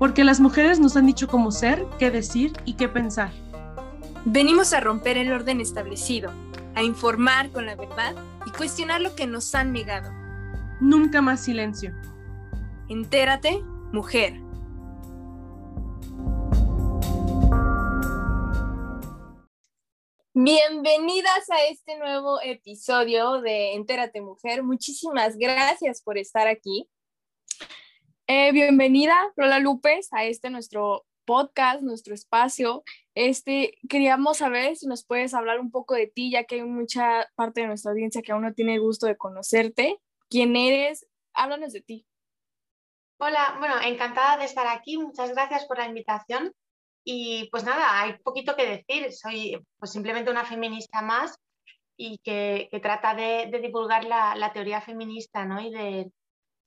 porque las mujeres nos han dicho cómo ser, qué decir y qué pensar. Venimos a romper el orden establecido, a informar con la verdad y cuestionar lo que nos han negado. Nunca más silencio. Entérate, mujer. Bienvenidas a este nuevo episodio de Entérate Mujer. Muchísimas gracias por estar aquí. Eh, bienvenida, Lola Lupes, a este nuestro podcast, nuestro espacio. Este, queríamos saber si nos puedes hablar un poco de ti, ya que hay mucha parte de nuestra audiencia que aún no tiene gusto de conocerte. ¿Quién eres? Háblanos de ti. Hola, bueno, encantada de estar aquí. Muchas gracias por la invitación. Y pues nada, hay poquito que decir. Soy pues simplemente una feminista más y que, trata de, divulgar la, la, teoría feminista ¿no? y de,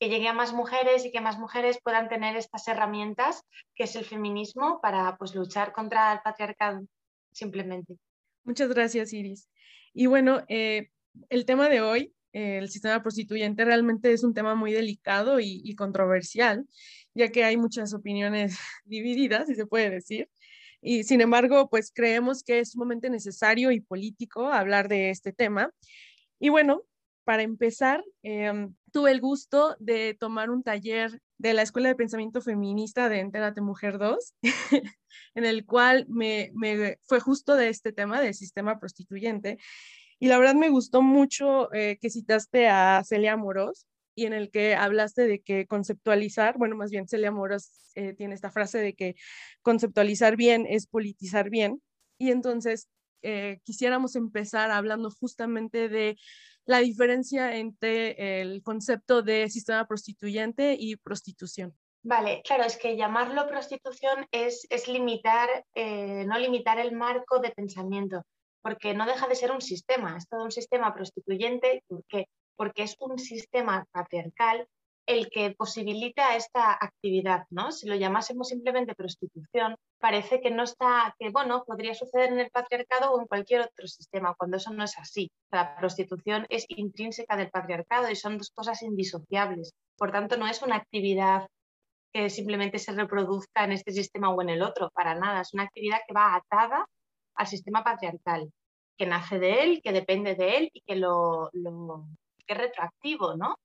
que llegue a más mujeres y que más mujeres puedan tener estas herramientas que es el feminismo para pues, luchar contra el patriarcado, simplemente. Muchas gracias, Iris. Y bueno, eh, el tema de hoy, eh, el sistema prostituyente, realmente es un tema muy delicado y, controversial, ya que hay muchas opiniones divididas, si se puede decir. Y sin embargo, pues creemos que es sumamente necesario y político hablar de este tema. Y bueno, para empezar, em, tuve el gusto de tomar un taller de la Escuela de Pensamiento Feminista de Entérate Mujer 2, en el cual me, fue justo de este tema del sistema prostituyente. Y la verdad me gustó mucho eh, que citaste a Celia Moros y en el que hablaste de que conceptualizar, bueno, más bien Celia Moros eh, tiene esta frase de que conceptualizar bien es politizar bien. Y entonces eh, quisiéramos empezar hablando justamente de la diferencia entre el concepto de sistema prostituyente y prostitución. Vale, claro, es que llamarlo prostitución es, es limitar, eh, no limitar el marco de pensamiento, porque no deja de ser un sistema, es todo un sistema prostituyente, ¿por qué? Porque es un sistema patriarcal el que posibilita esta actividad, ¿no? Si lo llamásemos simplemente prostitución, parece que no está, que bueno, podría suceder en el patriarcado o en cualquier otro sistema, cuando eso no es así. La prostitución es intrínseca del patriarcado y son dos cosas indisociables. Por tanto, no es una actividad que simplemente se reproduzca en este sistema o en el otro, para nada. Es una actividad que va atada al sistema patriarcal, que nace de él, que depende de él y que lo, que es retroactivo, ¿no?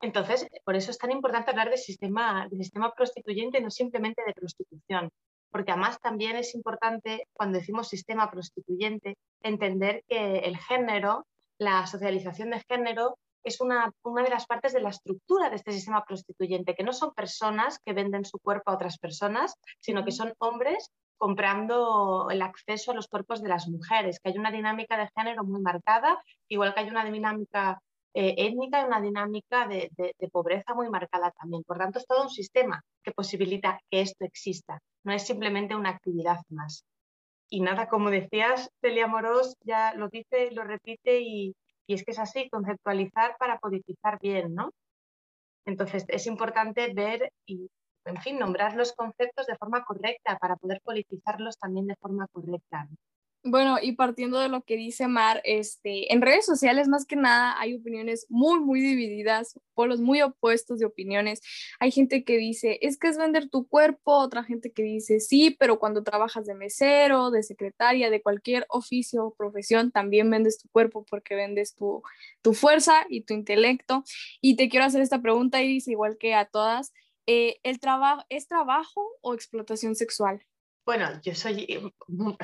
Entonces, por eso es tan importante hablar de sistema, de sistema prostituyente, no simplemente de prostitución, porque además también es importante, cuando decimos sistema prostituyente, entender que el género, la socialización de género, es una, una, de las partes de la estructura de este sistema prostituyente, que no son personas que venden su cuerpo a otras personas, sino que son hombres comprando el acceso a los cuerpos de las mujeres, que hay una dinámica de género muy marcada, igual que hay una dinámica eh, étnica y una dinámica de, pobreza muy marcada también. Por tanto, es todo un sistema que posibilita que esto exista, no es simplemente una actividad más. Y nada, como decías, Celia Morós ya lo dice, lo repite y, y es que es así, conceptualizar para politizar bien, ¿no? Entonces, es importante ver y, en fin, nombrar los conceptos de forma correcta para poder politizarlos también de forma correcta. Bueno, y partiendo de lo que dice Mar, este, en redes sociales más que nada hay opiniones muy, muy divididas, polos muy opuestos de opiniones. Hay gente que dice, es que es vender tu cuerpo, otra gente que dice, sí, pero cuando trabajas de mesero, de secretaria, de cualquier oficio o profesión, también vendes tu cuerpo porque vendes tu, tu fuerza y tu intelecto. Y te quiero hacer esta pregunta, Iris, igual que a todas. Eh, ¿El trabajo es trabajo o explotación sexual? Bueno, yo soy eh,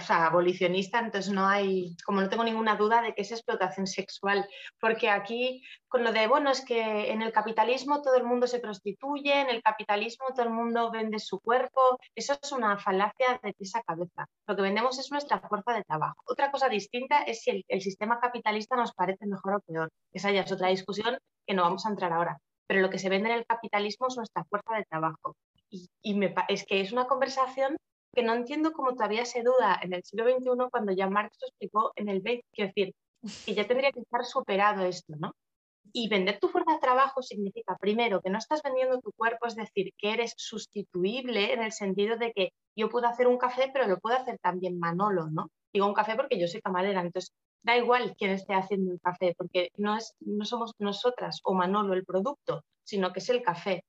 abolicionista, entonces no hay, como no tengo ninguna duda de que es explotación sexual, porque aquí con lo de, bueno, es que en el capitalismo todo el mundo se prostituye, en el capitalismo todo el mundo vende su cuerpo, eso es una falacia de esa cabeza. Lo que vendemos es nuestra fuerza de trabajo. Otra cosa distinta es si el, sistema capitalista nos parece mejor o peor. Esa ya es otra discusión que no vamos a entrar ahora. Pero lo que se vende en el capitalismo es nuestra fuerza de trabajo. Y, es que es una conversación que no entiendo cómo todavía se duda en el siglo XXI cuando ya Marx lo explicó en el 20, quiero decir, que ya tendría que estar superado esto, ¿no? Y vender tu fuerza de trabajo significa, primero, que no estás vendiendo tu cuerpo, es decir, que eres sustituible en el sentido de que yo puedo hacer un café, pero lo puede hacer también Manolo, ¿no? Digo un café porque yo soy camarera, entonces da igual quién esté haciendo el café, porque no, es, no somos nosotras o Manolo el producto, sino que es el café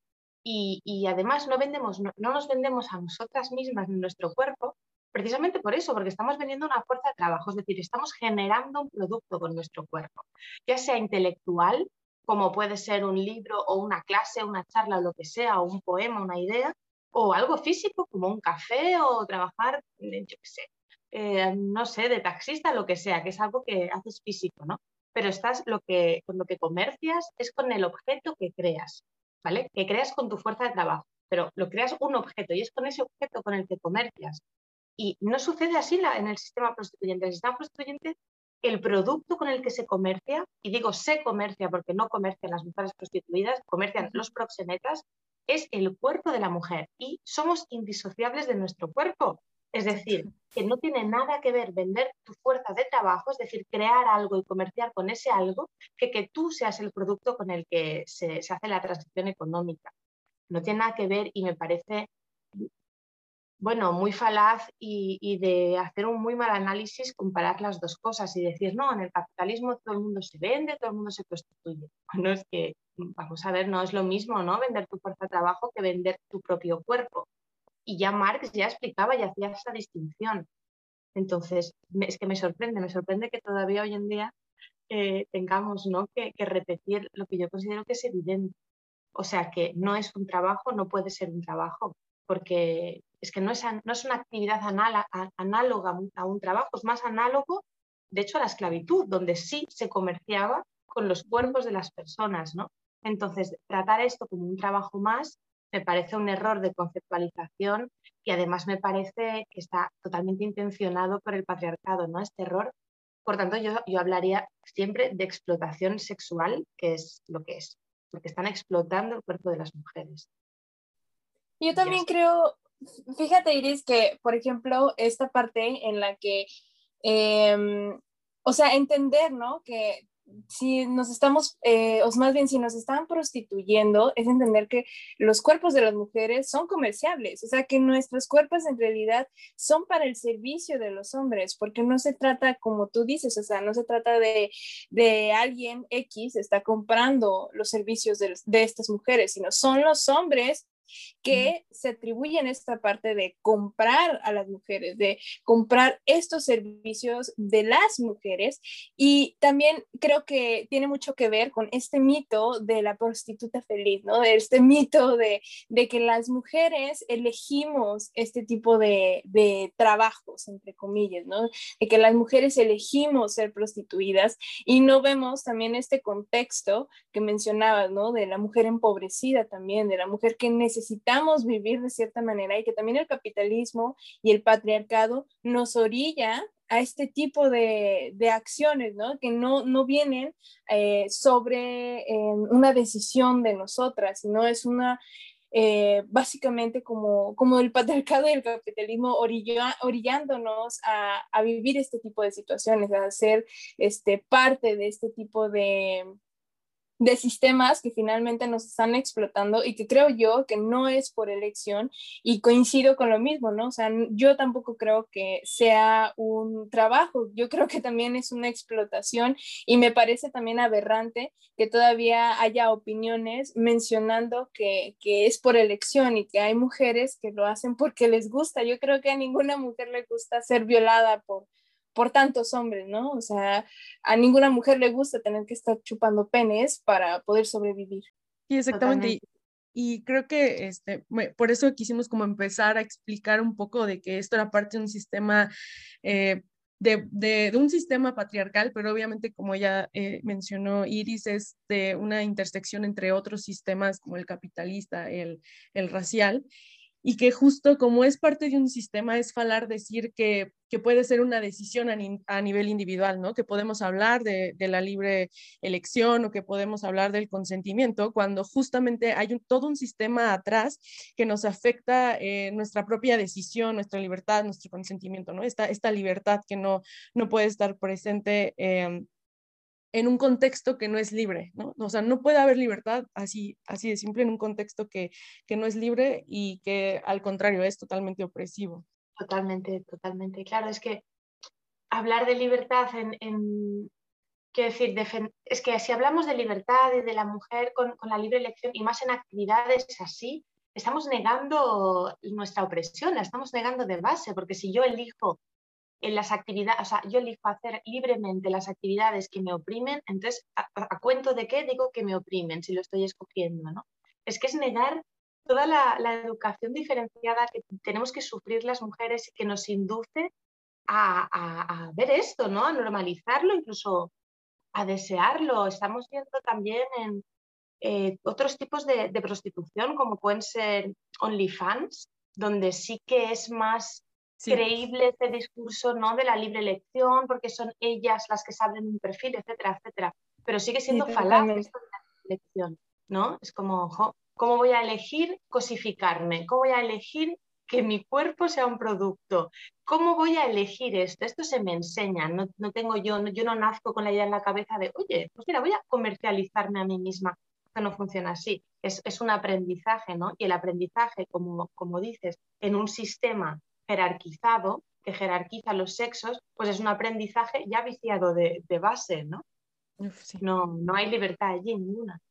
y, además no, vendemos, no, nos vendemos a nosotras mismas nuestro cuerpo precisamente por eso, porque estamos vendiendo una fuerza de trabajo, es decir, estamos generando un producto con nuestro cuerpo, ya sea intelectual, como puede ser un libro o una clase, una charla lo que sea, o un poema, una idea, o algo físico como un café o trabajar, yo qué sé, eh, no sé, de taxista, lo que sea, que es algo que haces físico, ¿no? Pero estás, lo que, con lo que comercias es con el objeto que creas, ¿vale? Que creas con tu fuerza de trabajo, pero lo creas un objeto y es con ese objeto con el que comercias. Y no sucede así en el sistema prostituyente. En el sistema prostituyente, el producto con el que se comercia, y digo se comercia porque no comercian las mujeres prostituidas, comercian los proxenetas, es el cuerpo de la mujer y somos indisociables de nuestro cuerpo. Es decir, que no tiene nada que ver vender tu fuerza de trabajo, es decir, crear algo y comerciar con ese algo, que que tú seas el producto con el que se, hace la transición económica. No tiene nada que ver y me parece, bueno, muy falaz y, de hacer un muy mal análisis comparar las dos cosas y decir, no, en el capitalismo todo el mundo se vende, todo el mundo se prostituye. Bueno, es que, vamos a ver, no es lo mismo, ¿no? Vender tu fuerza de trabajo que vender tu propio cuerpo y ya Marx ya explicaba y hacía esa distinción. Entonces, es que me sorprende, me sorprende que todavía hoy en día eh, tengamos ¿no? que, repetir lo que yo considero que es evidente. O sea, que no es un trabajo, no puede ser un trabajo, porque es que no es, no es una actividad análoga a un trabajo, es más análogo, de hecho, a la esclavitud, donde sí se comerciaba con los cuerpos de las personas, ¿no? Entonces, tratar esto como un trabajo más me parece un error de conceptualización y además me parece que está totalmente intencionado por el patriarcado, ¿no? Este error. Por tanto, yo, yo hablaría siempre de explotación sexual, que es lo que es, porque están explotando el cuerpo de las mujeres. Yo también creo, fíjate Iris, que por ejemplo, esta parte en la que, em, o sea, entender, ¿no? Que si nos estamos, eh, o más bien si nos están prostituyendo, es entender que los cuerpos de las mujeres son comerciables, o sea que nuestros cuerpos en realidad son para el servicio de los hombres, porque no se trata, como tú dices, o sea, no se trata de, de alguien X está comprando los servicios de, de estas mujeres, sino son los hombres que se atribuyen esta parte de comprar a las mujeres, de comprar estos servicios de las mujeres. Y también creo que tiene mucho que ver con este mito de la prostituta feliz, ¿no? De este mito de, de que las mujeres elegimos este tipo de, de trabajos, entre comillas, ¿no? De que las mujeres elegimos ser prostituidas y no vemos también este contexto que mencionabas, ¿no? De la mujer empobrecida también, de la mujer que necesita necesitamos vivir de cierta manera y que también el capitalismo y el patriarcado nos orilla a este tipo de, de acciones, ¿no? Que no, no vienen eh, sobre una decisión de nosotras, sino es una, eh, básicamente como, como el patriarcado y el capitalismo orillándonos a, a, vivir este tipo de situaciones, a ser este, parte de este tipo de, de sistemas que finalmente nos están explotando y que creo yo que no es por elección y coincido con lo mismo, ¿no? O sea, yo tampoco creo que sea un trabajo, yo creo que también es una explotación y me parece también aberrante que todavía haya opiniones mencionando que, que es por elección y que hay mujeres que lo hacen porque les gusta. Yo creo que a ninguna mujer le gusta ser violada por por tantos hombres, ¿no? O sea, a ninguna mujer le gusta tener que estar chupando penes para poder sobrevivir. Sí, exactamente. Y, creo que este, por eso quisimos como empezar a explicar un poco de que esto era parte de un sistema, eh, de, de, un sistema patriarcal, pero obviamente como ya eh, mencionó Iris, es de una intersección entre otros sistemas como el capitalista, el, el racial y que justo como es parte de un sistema es falar decir que, que puede ser una decisión a, nivel individual, ¿no? Que podemos hablar de, la libre elección o que podemos hablar del consentimiento cuando justamente hay un, todo un sistema atrás que nos afecta eh, nuestra propia decisión, nuestra libertad, nuestro consentimiento, ¿no? Esta, esta libertad que no, no puede estar presente. Eh, en un contexto que no es libre, ¿no? O sea, no puede haber libertad así, así de simple en un contexto que, que no es libre y que al contrario es totalmente opresivo. Totalmente, totalmente. Claro, es que hablar de libertad en, quiero decir, es que si hablamos de libertad y de la mujer con, la libre elección y más en actividades así, estamos negando nuestra opresión, la estamos negando de base, porque si yo elijo en las actividades, o sea, yo elijo hacer libremente las actividades que me oprimen, entonces, ¿a, cuento de qué digo que me oprimen si lo estoy escogiendo? ¿no? Es que es negar toda la, educación diferenciada que tenemos que sufrir las mujeres y que nos induce a, ver esto, ¿no? a normalizarlo, incluso a desearlo. Estamos viendo también en eh, otros tipos de prostitución, como pueden ser OnlyFans, donde sí que es más creíble este discurso ¿no? de la libre elección, porque son ellas las que saben un perfil, etcétera, etcétera. Pero sigue siendo falaz esto de la elección, ¿no? Es como, ¿cómo voy a elegir cosificarme? ¿Cómo voy a elegir que mi cuerpo sea un producto? ¿Cómo voy a elegir esto? Esto se me enseña, no, no tengo yo, yo no nazco con la idea en la cabeza de, oye, pues mira, voy a comercializarme a mí misma. Que no funciona así, es, es un aprendizaje, ¿no? Y el aprendizaje, como, como dices, en un sistema jerarquizado, que jerarquiza los sexos, pues es un aprendizaje ya viciado de, base, ¿no? ¿no? No hay libertad allí ninguna.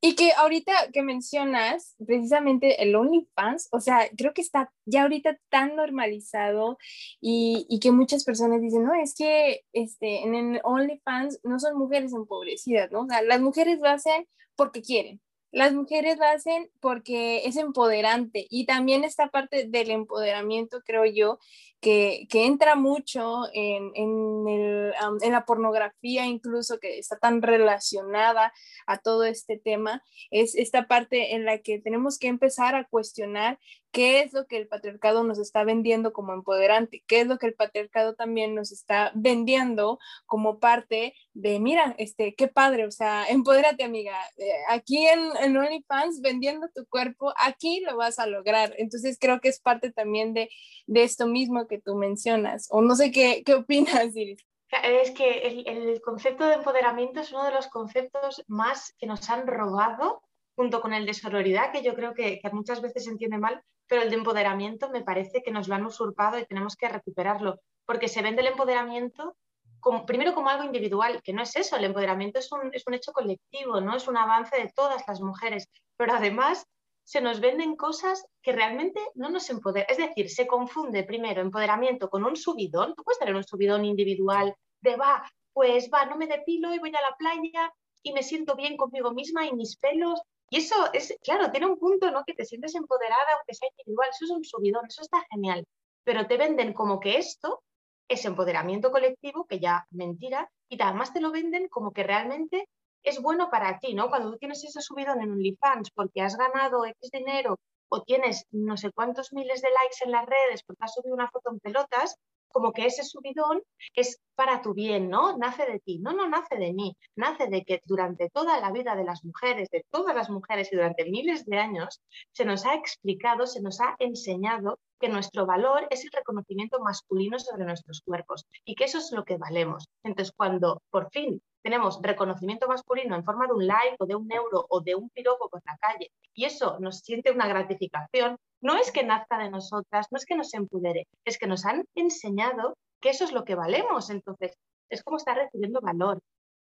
Y que ahorita que mencionas precisamente el OnlyFans, o sea, creo que está ya ahorita tan normalizado y, y, que muchas personas dicen, no, es que este, en el OnlyFans no son mujeres empobrecidas, ¿no? O sea, las mujeres lo hacen porque quieren, las mujeres lo hacen porque es empoderante y también esta parte del empoderamiento, creo yo, que, entra mucho en, en, la pornografía, incluso que está tan relacionada a todo este tema, es esta parte en la que tenemos que empezar a cuestionar qué es lo que el patriarcado nos está vendiendo como empoderante, qué es lo que el patriarcado también nos está vendiendo como parte de, mira, este, qué padre, o sea, empodérate amiga, eh, aquí en, en OnlyFans vendiendo tu cuerpo, aquí lo vas a lograr. Entonces creo que es parte también de, de esto mismo que tú mencionas. O no sé qué, qué opinas, Iris. Es que el, concepto de empoderamiento es uno de los conceptos más que nos han robado, junto con el de sororidad, que yo creo que, muchas veces se entiende mal, pero el de empoderamiento me parece que nos lo han usurpado y tenemos que recuperarlo, porque se vende el empoderamiento como, primero como algo individual, que no es eso, el empoderamiento es un, es un hecho colectivo, ¿no? es un avance de todas las mujeres, pero además se nos venden cosas que realmente no nos empoderan. Es decir, se confunde primero empoderamiento con un subidón. Tú puedes tener un subidón individual de va, pues va, no me depilo y voy a la playa y me siento bien conmigo misma y mis pelos. Y eso es, claro, tiene un punto, ¿no? Que te sientes empoderada aunque sea individual. Eso es un subidón, eso está genial. Pero te venden como que esto es empoderamiento colectivo, que ya mentira, y además te lo venden como que realmente es bueno para ti, ¿no? Cuando tú tienes ese subidón en OnlyFans porque has ganado X dinero o tienes no sé cuántos miles de likes en las redes porque has subido una foto en pelotas, como que ese subidón es para tu bien, ¿no? Nace de ti. No, no nace de mí. Nace de que durante toda la vida de las mujeres, de todas las mujeres y durante miles de años, se nos ha explicado, se nos ha enseñado que nuestro valor es el reconocimiento masculino sobre nuestros cuerpos y que eso es lo que valemos. Entonces, cuando por fin tenemos reconocimiento masculino en forma de un like o de un euro o de un piropo por la calle y eso nos siente una gratificación, no es que nazca de nosotras, no es que nos empodere, es que nos han enseñado que eso es lo que valemos. Entonces, es como estar recibiendo valor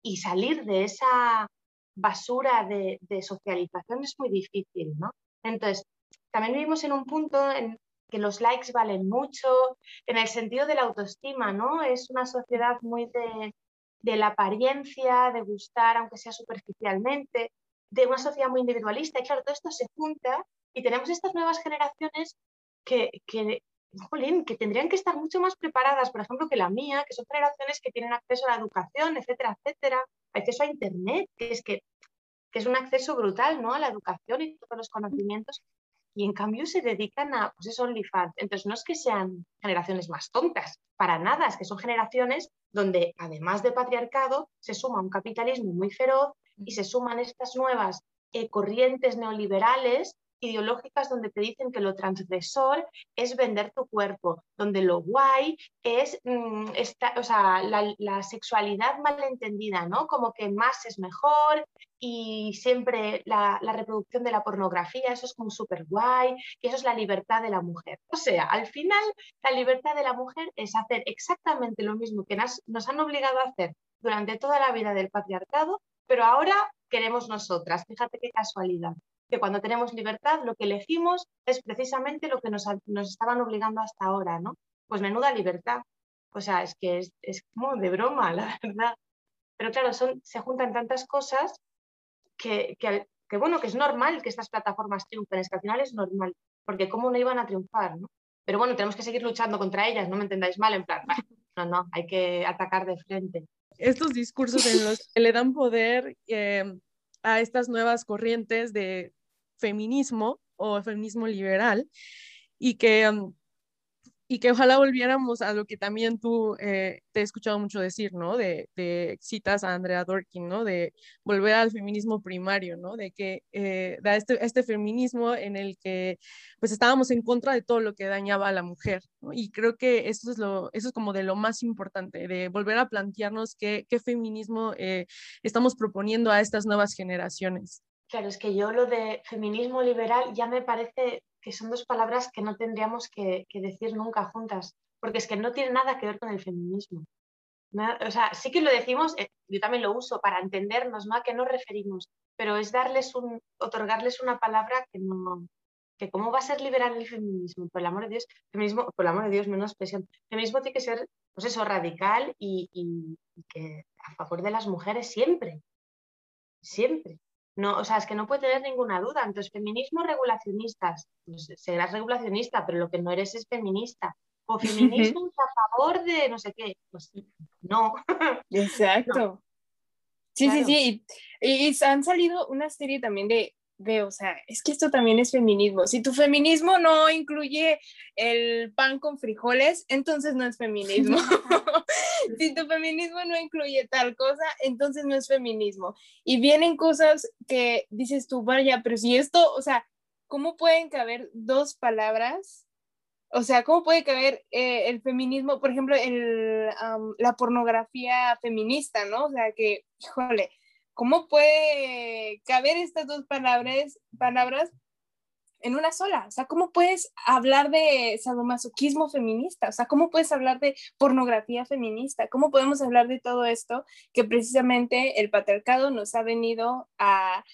y salir de esa basura de, de socialización es muy difícil, ¿no? Entonces, también vivimos en un punto en que los likes valen mucho, en el sentido de la autoestima, ¿no? Es una sociedad muy de, de la apariencia, de gustar, aunque sea superficialmente, de una sociedad muy individualista. Y claro, todo esto se junta y tenemos estas nuevas generaciones que, que, que tendrían que estar mucho más preparadas, por ejemplo, que la mía, que son generaciones que tienen acceso a la educación, etcétera, etcétera, acceso a Internet, que es que, que es un acceso brutal ¿no? a la educación y todos los conocimientos y en cambio se dedican a, pues es OnlyFans. Entonces no es que sean generaciones más tontas, para nada, es que son generaciones donde además de patriarcado se suma un capitalismo muy feroz y se suman estas nuevas eh, corrientes neoliberales ideológicas donde te dicen que lo transgresor es vender tu cuerpo, donde lo guay es mm, o sea, la, sexualidad malentendida, ¿no? Como que más es mejor y siempre la, reproducción de la pornografía, eso es como súper guay y eso es la libertad de la mujer. O sea, al final la libertad de la mujer es hacer exactamente lo mismo que nos han obligado a hacer durante toda la vida del patriarcado, pero ahora queremos nosotras. Fíjate qué casualidad, que cuando tenemos libertad lo que elegimos es precisamente lo que nos, estaban obligando hasta ahora, ¿no? Pues menuda libertad. O sea, es que es, como de broma, la verdad. Pero claro, son, se juntan tantas cosas que, que, bueno, que es normal que estas plataformas triunfen, es que al final es normal, porque cómo no iban a triunfar, ¿no? Pero bueno, tenemos que seguir luchando contra ellas, no me entendáis mal, en plan, no, no, hay que atacar de frente. Estos discursos en los que le dan poder eh, a estas nuevas corrientes de feminismo o feminismo liberal y que um, y que ojalá volviéramos a lo que también tú eh, te he escuchado mucho decir, ¿no? De, de, citas a Andrea Dworkin, ¿no? De volver al feminismo primario, ¿no? De que eh, este, este feminismo en el que pues estábamos en contra de todo lo que dañaba a la mujer. Y creo que eso es, lo, eso es como de lo más importante, de volver a plantearnos qué, qué feminismo eh, estamos proponiendo a estas nuevas generaciones. Claro, es que yo lo de feminismo liberal ya me parece que son dos palabras que no tendríamos que, decir nunca juntas, porque es que no tiene nada que ver con el feminismo. o sea, sí que lo decimos, eh, yo también lo uso para entendernos, ¿no? A qué nos referimos, pero es darles un, otorgarles una palabra que no, que cómo va a ser liberal el feminismo, por el amor de Dios, feminismo, por el amor de Dios, menos expresión. El feminismo tiene que ser, pues eso, radical y, y que a favor de las mujeres siempre, siempre. No, o sea, es que no puede tener ninguna duda. Entonces, feminismo regulacionistas, pues serás regulacionista, pero lo que no eres es feminista. O feminismo a favor de no sé qué. Pues no. Exacto. Sí, sí, sí. Y, y, han salido una serie también de, de, o sea, es que esto también es feminismo. Si tu feminismo no incluye el pan con frijoles, entonces no es feminismo. si tu feminismo no incluye tal cosa, entonces no es feminismo. Y vienen cosas que dices tú, vaya, pero si esto, o sea, ¿cómo pueden caber dos palabras? O sea, ¿cómo puede caber eh, el feminismo, por ejemplo, la pornografía feminista, ¿no? O sea, que, híjole, ¿cómo puede caber estas dos palabras, palabras en una sola. O sea, ¿cómo puedes hablar de sadomasoquismo feminista? O sea, ¿cómo puedes hablar de pornografía feminista? ¿Cómo podemos hablar de todo esto que precisamente el patriarcado nos ha venido a,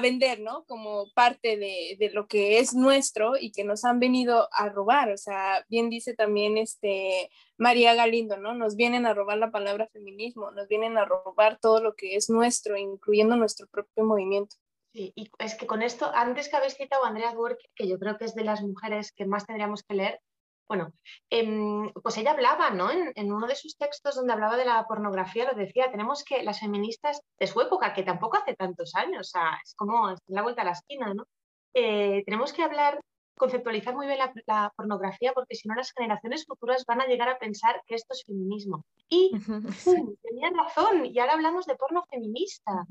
vender, ¿no? Como parte de, de, lo que es nuestro y que nos han venido a robar. O sea, bien dice también este María Galindo, ¿no? Nos vienen a robar la palabra feminismo, nos vienen a robar todo lo que es nuestro, incluyendo nuestro propio movimiento. Sí, y es que con esto, antes que habéis citado a Andrea Dworkin, que yo creo que es de las mujeres que más tendríamos que leer, bueno, em, pues ella hablaba, ¿no? En, uno de sus textos donde hablaba de la pornografía, lo decía, tenemos que, las feministas de su época, que tampoco hace tantos años, o sea, es como la vuelta a la esquina, ¿no? Eh, tenemos que hablar, conceptualizar muy bien la, pornografía, porque si no las generaciones futuras van a llegar a pensar que esto es feminismo. Y tenían razón, y ahora hablamos de porno feminista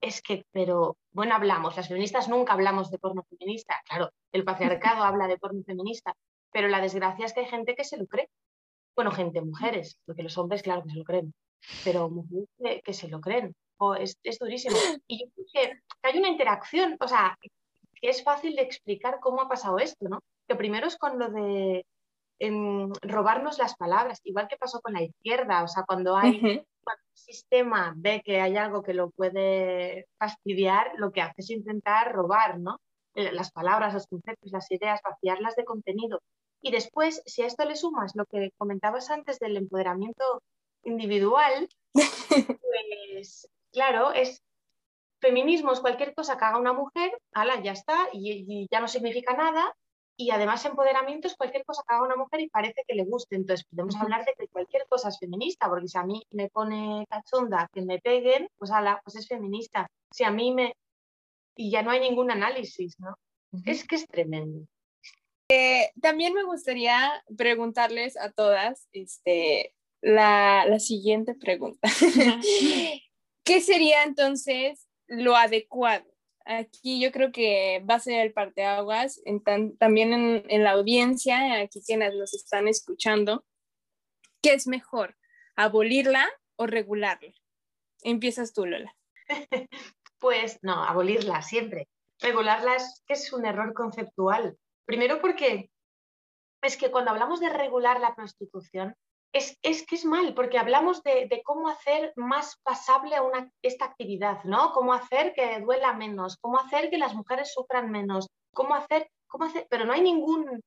es que, pero bueno, hablamos, las feministas nunca hablamos de porno feminista, claro, el patriarcado habla de porno feminista, pero la desgracia es que hay gente que se lo cree. Bueno, gente, mujeres, porque los hombres, claro que se lo creen, pero mujeres que, se lo creen. O es, durísimo. Y yo creo que hay una interacción, o sea, que es fácil de explicar cómo ha pasado esto, ¿no? Que primero es con lo de em, robarnos las palabras, igual que pasó con la izquierda, o sea, cuando hay sistema ve que hay algo que lo puede fastidiar, lo que hace es intentar robar, ¿no? Eh, las palabras, los conceptos, las ideas, vaciarlas de contenido. Y después, si a esto le sumas lo que comentabas antes del empoderamiento individual, pues claro, es feminismo es cualquier cosa que haga una mujer, ala, ya está, y ya no significa nada, y además empoderamiento es cualquier cosa que haga una mujer y parece que le guste. Entonces podemos hablar de que cualquier cosa es feminista, porque si a mí me pone cachonda que me peguen, pues ala, pues es feminista. Si a mí me... Y ya no hay ningún análisis, ¿no? Es que es tremendo. Eh, también me gustaría preguntarles a todas este, la, la siguiente pregunta. ¿Qué sería entonces lo adecuado? Aquí yo creo que va a ser el parteaguas en también en, la audiencia, aquí quienes nos están escuchando, ¿qué es mejor? ¿Abolirla o regularla? Empiezas tú, Lola. Pues no, abolirla siempre. Regularla es es un error conceptual. Primero porque es que cuando hablamos de regular la prostitución, es, que es mal, porque hablamos de, cómo hacer más pasable esta actividad, ¿no? Cómo hacer que duela menos, cómo hacer que las mujeres sufran menos, cómo hacer, cómo hacer, pero no hay ningún,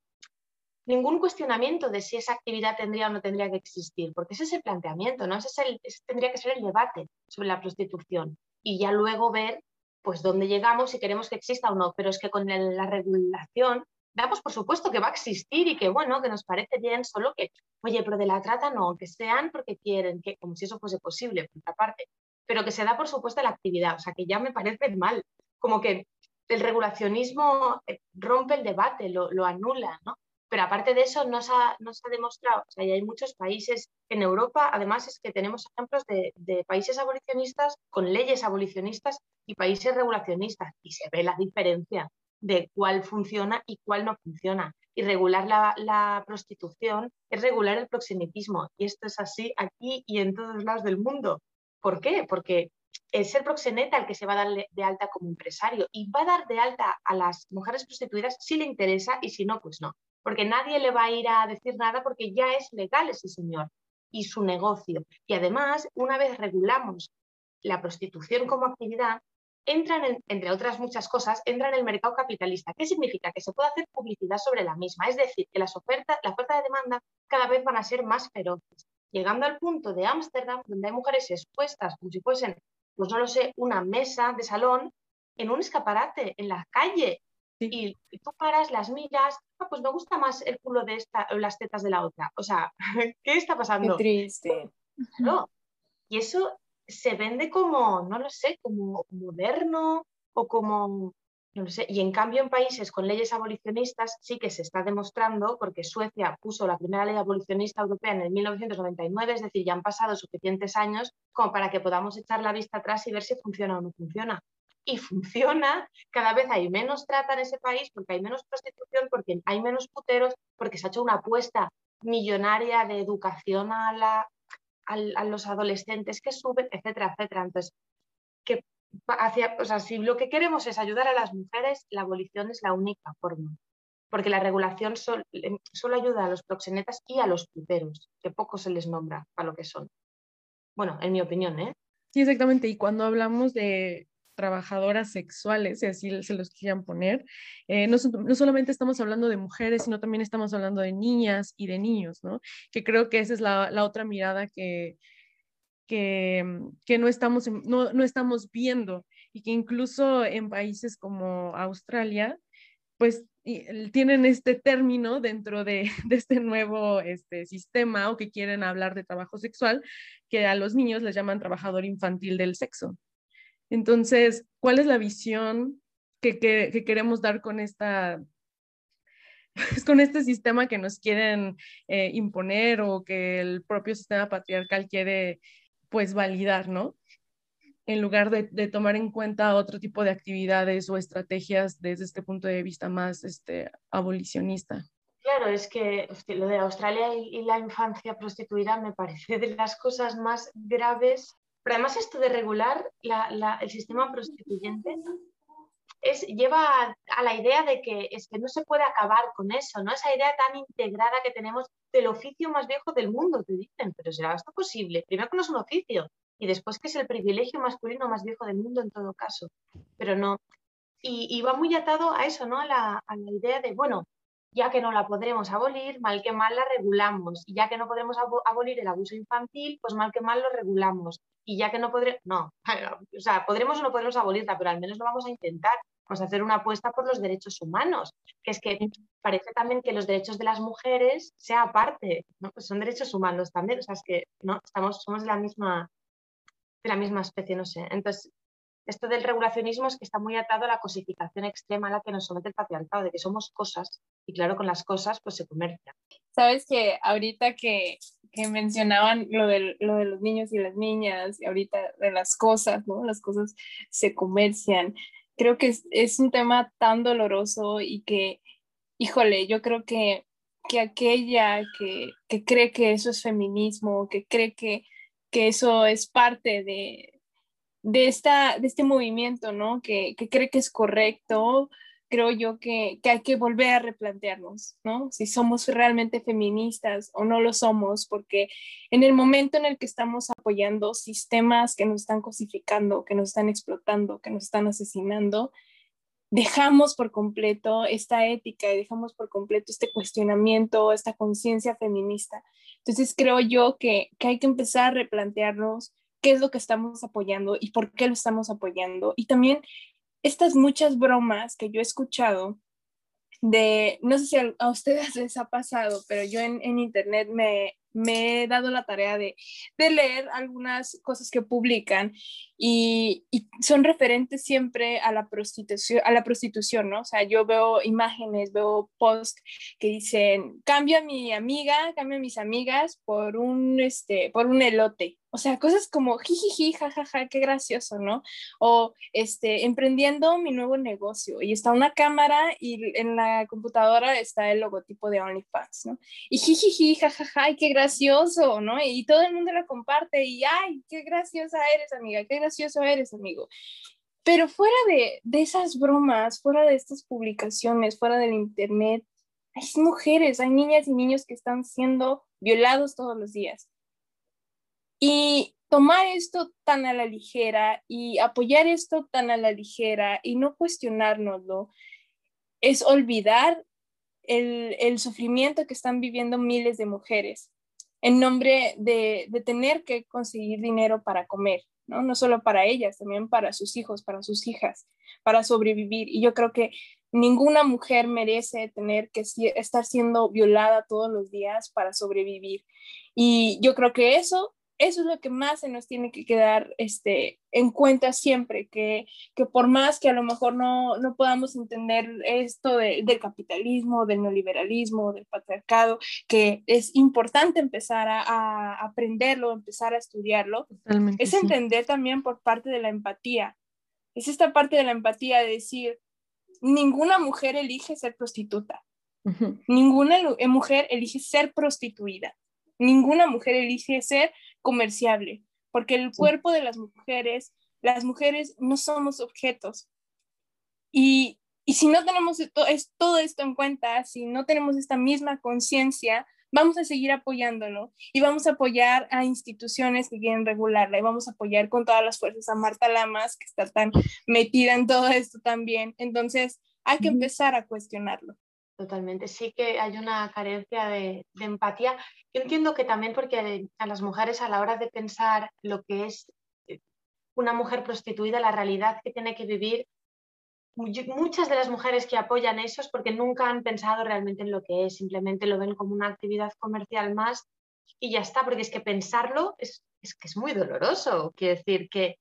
ningún cuestionamiento de si esa actividad tendría o no tendría que existir, porque ese es el planteamiento, ¿no? Ese, es el, tendría que ser el debate sobre la prostitución y ya luego ver pues dónde llegamos si queremos que exista o no, pero es que con la regulación damos por supuesto que va a existir y que bueno, que nos parece bien, solo que, oye, pero de la trata no, que sean porque quieren, que como si eso fuese posible, por otra parte, pero que se da por supuesto la actividad, o sea, que ya me parece mal, como que el regulacionismo eh, rompe el debate, lo, lo anula, ¿no? Pero aparte de eso, no se ha, no se ha demostrado, o sea, y hay muchos países en Europa, además es que tenemos ejemplos de, de, países abolicionistas con leyes abolicionistas y países regulacionistas, y se ve la diferencia de cuál funciona y cuál no funciona. Y regular la, prostitución es regular el proxenetismo. Y esto es así aquí y en todos lados del mundo. ¿Por qué? Porque es el proxeneta el que se va a dar de alta como empresario y va a dar de alta a las mujeres prostituidas si le interesa y si no, pues no. Porque nadie le va a ir a decir nada porque ya es legal ese señor y su negocio. Y además, una vez regulamos la prostitución como actividad, entran, entre otras muchas cosas, entra en el mercado capitalista. ¿Qué significa? Que se puede hacer publicidad sobre la misma. Es decir, que las ofertas, la oferta de demanda cada vez van a ser más feroces. Llegando al punto de Ámsterdam, donde hay mujeres expuestas como si fuesen, pues no lo sé, una mesa de salón en un escaparate, en la calle. Y, tú paras, las miras, ah, pues me gusta más el culo de esta o las tetas de la otra. O sea, ¿qué está pasando? Qué triste. No. Y eso se vende como, no lo sé, como moderno o como, no lo sé. Y en cambio en países con leyes abolicionistas sí que se está demostrando, porque Suecia puso la primera ley abolicionista europea en el 1999, es decir, ya han pasado suficientes años como para que podamos echar la vista atrás y ver si funciona o no funciona. Y funciona, cada vez hay menos trata en ese país porque hay menos prostitución, porque hay menos puteros, porque se ha hecho una apuesta millonaria de educación a la, a, los adolescentes que suben, etcétera, etcétera. Entonces, que hacia, o sea, si lo que queremos es ayudar a las mujeres, la abolición es la única forma. Porque la regulación solo ayuda a los proxenetas y a los puteros, que poco se les nombra para lo que son. Bueno, en mi opinión, ¿eh? Sí, exactamente. Y cuando hablamos de trabajadoras sexuales, si así se los quieran poner, eh, no, solamente estamos hablando de mujeres, sino también estamos hablando de niñas y de niños. Que creo que esa es la, otra mirada que, que, no, estamos, no, no estamos viendo y que incluso en países como Australia, pues tienen este término dentro de, de, este nuevo este, sistema o que quieren hablar de trabajo sexual, que a los niños les llaman trabajador infantil del sexo. Entonces, ¿cuál es la visión que, queremos dar con esta con este sistema que nos quieren eh, imponer o que el propio sistema patriarcal quiere pues validar, ¿no? En lugar de, tomar en cuenta otro tipo de actividades o estrategias desde este punto de vista más este, abolicionista. Claro, es que lo de Australia y, y la infancia prostituida me parece de las cosas más graves pero además esto de regular el sistema prostituyente es, lleva a, la idea de que es que no se puede acabar con eso, ¿no? Esa idea tan integrada que tenemos del oficio más viejo del mundo, te dicen, pero ¿será esto posible? Primero que no es un oficio y después que es el privilegio masculino más viejo del mundo en todo caso, pero no. Y, va muy atado a eso, ¿no? A la, a la idea de, bueno, ya que no la podremos abolir, mal que mal la regulamos. Y ya que no podremos abolir el abuso infantil, pues mal que mal lo regulamos. Y ya que no podremos, no, o sea, podremos o no podremos abolirla, pero al menos lo vamos a intentar. Vamos a hacer una apuesta por los derechos humanos, que es que parece también que los derechos de las mujeres sea aparte, ¿no? Pues son derechos humanos también, o sea, es que no, estamos, somos de la misma, de la misma especie, no sé. Entonces, esto del regulacionismo es que está muy atado a la cosificación extrema a la que nos somete el patriarcado, de que somos cosas y claro, con las cosas pues se comercia. Sabes que ahorita que, que mencionaban lo de, lo de los niños y las niñas y ahorita de las cosas, ¿no? Las cosas se comercian. Creo que es, es un tema tan doloroso y que, híjole, yo creo que, que aquella que, que cree que eso es feminismo, que cree que, que eso es parte de, de, esta, de este movimiento, ¿no? Que, cree que es correcto, creo yo que, que, hay que volver a replantearnos, ¿no? Si somos realmente feministas o no lo somos, porque en el momento en el que estamos apoyando sistemas que nos están cosificando, que nos están explotando, que nos están asesinando, dejamos por completo esta ética y dejamos por completo este cuestionamiento, esta conciencia feminista. Entonces creo yo que, que hay que empezar a replantearnos qué es lo que estamos apoyando y por qué lo estamos apoyando. Y también estas muchas bromas que yo he escuchado de, no sé si a, ustedes les ha pasado, pero yo en, internet me, me he dado la tarea de, de leer algunas cosas que publican y, y, son referentes siempre a la prostitución, a la prostitución, ¿no? O sea, yo veo imágenes, veo posts que dicen, cambia mi amiga, cambia mis amigas por un, este, por un elote, o sea, cosas como jijiji, jajaja, qué gracioso, ¿no? O este, emprendiendo mi nuevo negocio y está una cámara y en la computadora está el logotipo de OnlyFans, ¿no? Y jijiji, jajaja, qué gracioso, ¿no? Y todo el mundo lo comparte y ay, qué graciosa eres, amiga, qué gracioso eres, amigo. Pero fuera de, de esas bromas, fuera de estas publicaciones, fuera del internet, hay mujeres, hay niñas y niños que están siendo violados todos los días y tomar esto tan a la ligera y apoyar esto tan a la ligera y no cuestionárnoslo es olvidar el, el sufrimiento que están viviendo miles de mujeres en nombre de, de, tener que conseguir dinero para comer, ¿no? No solo para ellas, también para sus hijos, para sus hijas, para sobrevivir. Y yo creo que ninguna mujer merece tener que estar siendo violada todos los días para sobrevivir. Y yo creo que eso eso es lo que más se nos tiene que quedar este, en cuenta siempre, que, que por más que a lo mejor no, no podamos entender esto del capitalismo, del neoliberalismo, del patriarcado, que es importante empezar a, a aprenderlo, empezar a estudiarlo, es entender también por parte de la empatía. Es esta parte de la empatía de decir, ninguna mujer elige ser prostituta, ninguna mujer elige ser prostituida, ninguna mujer elige ser comerciable, porque el cuerpo de las mujeres, las mujeres no somos objetos. Y, y si no tenemos esto, es, todo esto en cuenta, si no tenemos esta misma conciencia, vamos a seguir apoyándolo y vamos a apoyar a instituciones que quieren regularla y vamos a apoyar con todas las fuerzas a Marta Lamas, que está tan metida en todo esto también. Entonces, hay que empezar a cuestionarlo. Totalmente, sí que hay una carencia de, empatía. Yo entiendo que también porque a las mujeres a la hora de pensar lo que es eh, una mujer prostituida, la realidad que tiene que vivir, muchas de las mujeres que apoyan eso es porque nunca han pensado realmente en lo que es, simplemente lo ven como una actividad comercial más y ya está, porque es que pensarlo es, que es muy doloroso. Quiero decir que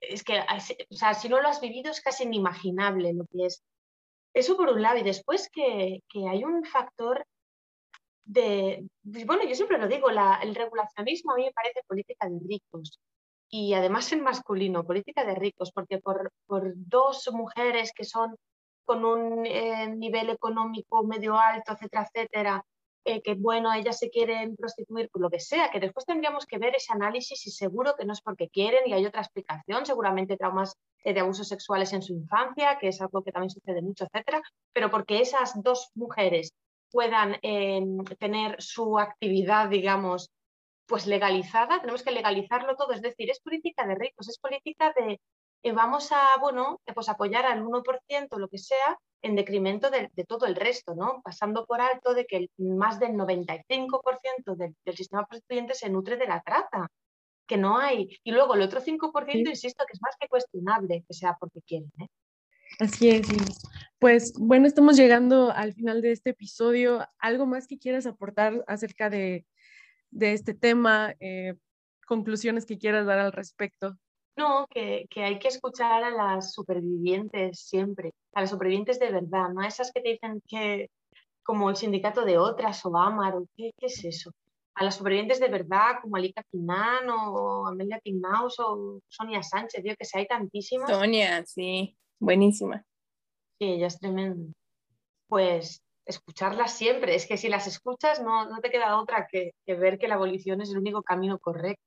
es que, o sea, si no lo has vivido es casi inimaginable lo que es eso por un lado. Y después que, hay un factor de, pues bueno, yo siempre lo digo, el regulacionismo a mí me parece política de ricos. Y además en masculino, política de ricos, porque por, dos mujeres que son con un eh, nivel económico medio alto, etcétera, etcétera, eh, que bueno, ellas se quieren prostituir por lo que sea, que después tendríamos que ver ese análisis y seguro que no es porque quieren y hay otra explicación, seguramente traumas eh, de abusos sexuales en su infancia, que es algo que también sucede mucho, etcétera, pero porque esas dos mujeres puedan em, tener su actividad, digamos, pues legalizada, tenemos que legalizarlo todo, es decir, es política de ricos, es política de eh, vamos a, bueno, pues apoyar al 1%, lo que sea, en decremento de, todo el resto, ¿no? Pasando por alto de que más del 95% del, sistema prostituyente se nutre de la trata, que no hay. Y luego el otro 5%, insisto, que es más que cuestionable, que sea porque quieren, ¿eh? Así es, Pues bueno, estamos llegando al final de este episodio. ¿Algo más que quieras aportar acerca de, este tema? Eh, conclusiones que quieras dar al respecto. No, que, hay que escuchar a las supervivientes siempre, a las supervivientes de verdad, no a esas que te dicen que, como el sindicato de otras o Amar, ¿qué, qué es eso? A las supervivientes de verdad, como Alika Quinan o Amelia Pignaus o Sonia Sánchez, digo que si hay tantísimas. Sonia, sí, buenísima. Sí, ella es tremenda. Pues escucharlas siempre, es que si las escuchas no, no te queda otra que, que ver que la abolición es el único camino correcto.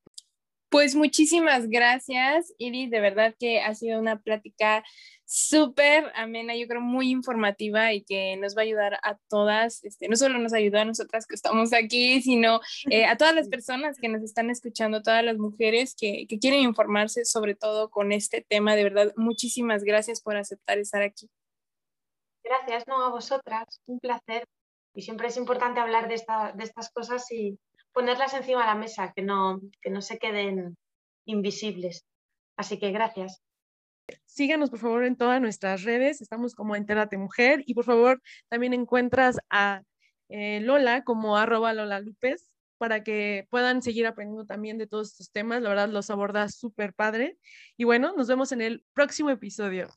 Pues muchísimas gracias, Iris. De verdad que ha sido una plática súper amena, yo creo muy informativa y que nos va a ayudar a todas, este, no solo nos ayudó a nosotras que estamos aquí, sino eh, a todas las personas que nos están escuchando, todas las mujeres que, que quieren informarse sobre todo con este tema. De verdad, muchísimas gracias por aceptar estar aquí. Gracias, no, a vosotras, un placer. Y siempre es importante hablar de, esta, de estas cosas y ponerlas encima de la mesa, que no, que no se queden invisibles. Así que gracias. Síganos, por favor, en todas nuestras redes. Estamos como Entérate Mujer. Y por favor, también encuentras a eh, Lola como arroba Lola Lupes para que puedan seguir aprendiendo también de todos estos temas. La verdad, los aborda súper padre. Y bueno, nos vemos en el próximo episodio.